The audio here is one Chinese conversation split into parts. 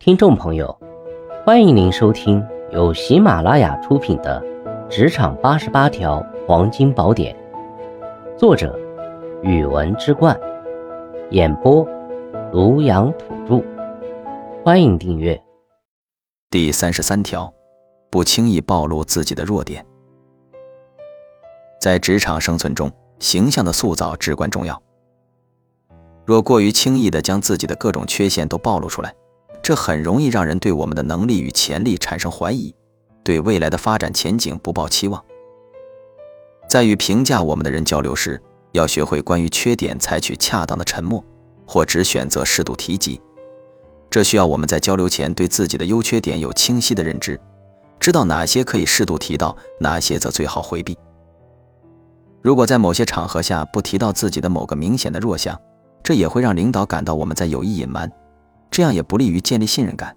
听众朋友，欢迎您收听由喜马拉雅出品的《职场八十八条黄金宝典》，作者：语文之冠，演播：庐阳土著。欢迎订阅。第三十三条，不轻易暴露自己的弱点。在职场生存中，形象的塑造至关重要。若过于轻易地将自己的各种缺陷都暴露出来，这很容易让人对我们的能力与潜力产生怀疑，对未来的发展前景不抱期望。在与评价我们的人交流时，要学会关于缺点采取恰当的沉默，或只选择适度提及。这需要我们在交流前对自己的优缺点有清晰的认知，知道哪些可以适度提到，哪些则最好回避。如果在某些场合下不提到自己的某个明显的弱项，这也会让领导感到我们在有意隐瞒。这样也不利于建立信任感。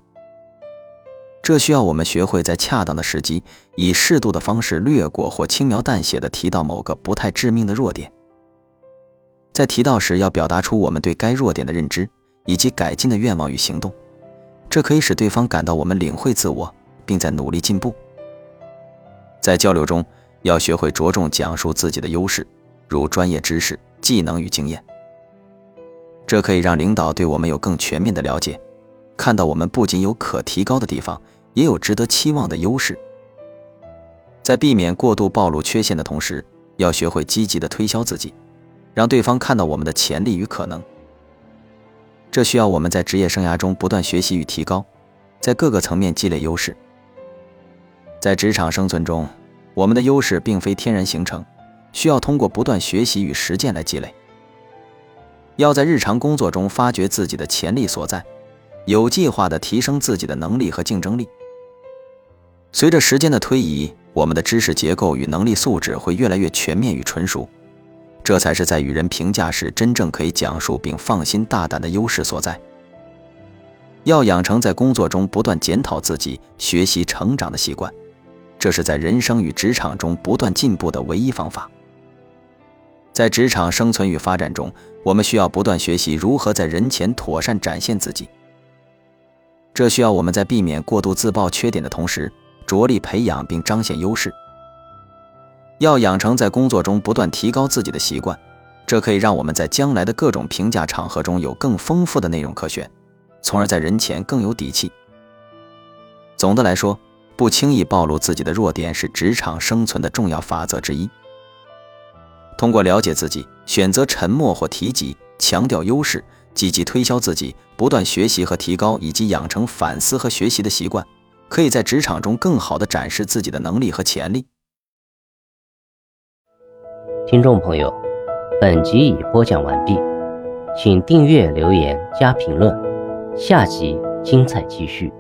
这需要我们学会在恰当的时机，以适度的方式略过或轻描淡写的提到某个不太致命的弱点。在提到时，要表达出我们对该弱点的认知以及改进的愿望与行动，这可以使对方感到我们领会自我，并在努力进步。在交流中，要学会着重讲述自己的优势，如专业知识、技能与经验。这可以让领导对我们有更全面的了解，看到我们不仅有可提高的地方，也有值得期望的优势。在避免过度暴露缺陷的同时，要学会积极的推销自己，让对方看到我们的潜力与可能。这需要我们在职业生涯中不断学习与提高，在各个层面积累优势。在职场生存中，我们的优势并非天然形成，需要通过不断学习与实践来积累。要在日常工作中发掘自己的潜力所在，有计划地提升自己的能力和竞争力。随着时间的推移，我们的知识结构与能力素质会越来越全面与纯熟，这才是在与人评价时真正可以讲述并放心大胆的优势所在。要养成在工作中不断检讨自己、学习成长的习惯，这是在人生与职场中不断进步的唯一方法。在职场生存与发展中，我们需要不断学习如何在人前妥善展现自己。这需要我们在避免过度自曝缺点的同时，着力培养并彰显优势。要养成在工作中不断提高自己的习惯，这可以让我们在将来的各种评价场合中有更丰富的内容可选，从而在人前更有底气。总的来说，不轻易暴露自己的弱点是职场生存的重要法则之一。通过了解自己，选择沉默或提及，强调优势，积极推销自己，不断学习和提高，以及养成反思和学习的习惯，可以在职场中更好地展示自己的能力和潜力。听众朋友，本集已播讲完毕，请订阅、留言、加评论，下集精彩继续。